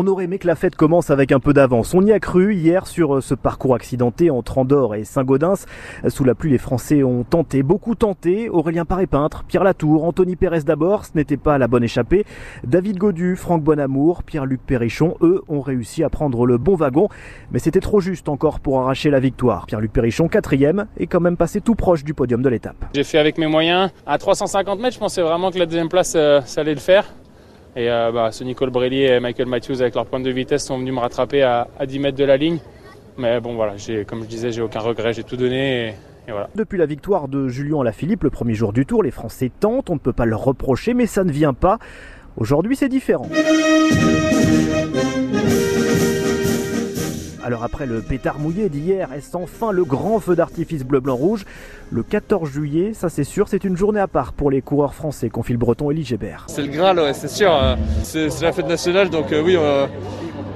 On aurait aimé que la fête commence avec un peu d'avance. On y a cru hier sur euh, ce parcours accidenté entre Andorre et Saint-Gaudens. Sous la pluie, les Français ont tenté, beaucoup tenté. Aurélien Paré-Peintre, Pierre Latour, Anthony Pérez d'abord, ce n'était pas la bonne échappée. David Godu, Franck Bonamour, Pierre-Luc Perrichon, eux, ont réussi à prendre le bon wagon. Mais c'était trop juste encore pour arracher la victoire. Pierre-Luc Perrichon, quatrième, est quand même passé tout proche du podium de l'étape. J'ai fait avec mes moyens. À 350 mètres, je pensais vraiment que la deuxième place, euh, ça allait le faire. Et euh, bah, ce Nicole Brelli et Michael Matthews avec leur pointe de vitesse sont venus me rattraper à, 10 mètres de la ligne. Mais bon voilà, comme je disais, j'ai aucun regret, j'ai tout donné. Et, voilà. Depuis la victoire de Julien Lafilippe le premier jour du tour, les Français tentent, on ne peut pas leur reprocher, mais ça ne vient pas. Aujourd'hui c'est différent. Alors après le pétard mouillé d'hier, est-ce enfin le grand feu d'artifice bleu-blanc-rouge Le 14 juillet, ça c'est sûr, c'est une journée à part pour les coureurs français, confie le breton Elie Gébert. C'est le Graal, c'est sûr. Euh, c'est la fête nationale, donc euh, oui,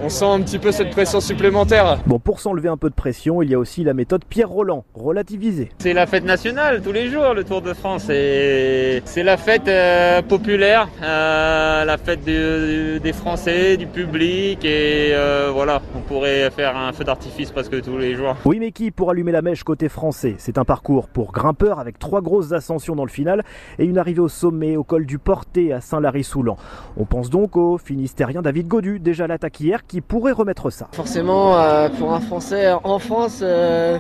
on sent un petit peu cette pression supplémentaire. Bon, pour s'enlever un peu de pression, il y a aussi la méthode Pierre Roland, relativisée. C'est la fête nationale tous les jours, le Tour de France. C'est la fête euh, populaire, euh, la fête des Français, du public. Et euh, voilà, on pourrait faire un feu d'artifice presque tous les jours. Oui, mais qui pour allumer la mèche côté français? C'est un parcours pour grimpeurs avec trois grosses ascensions dans le final et une arrivée au sommet au col du Porté à Saint-Lary-Soulan. On pense donc au Finistérien David Godu, déjà l'attaque hier, qui pourrait remettre ça. Forcément, euh, pour un Français en France, euh,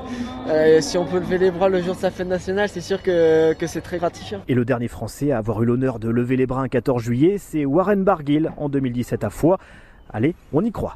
euh, si on peut lever les bras le jour de sa fête nationale, c'est sûr que, que c'est très gratifiant. Et le dernier Français à avoir eu l'honneur de lever les bras un 14 juillet, c'est Warren Barguil en 2017 à Foix. Allez, on y croit.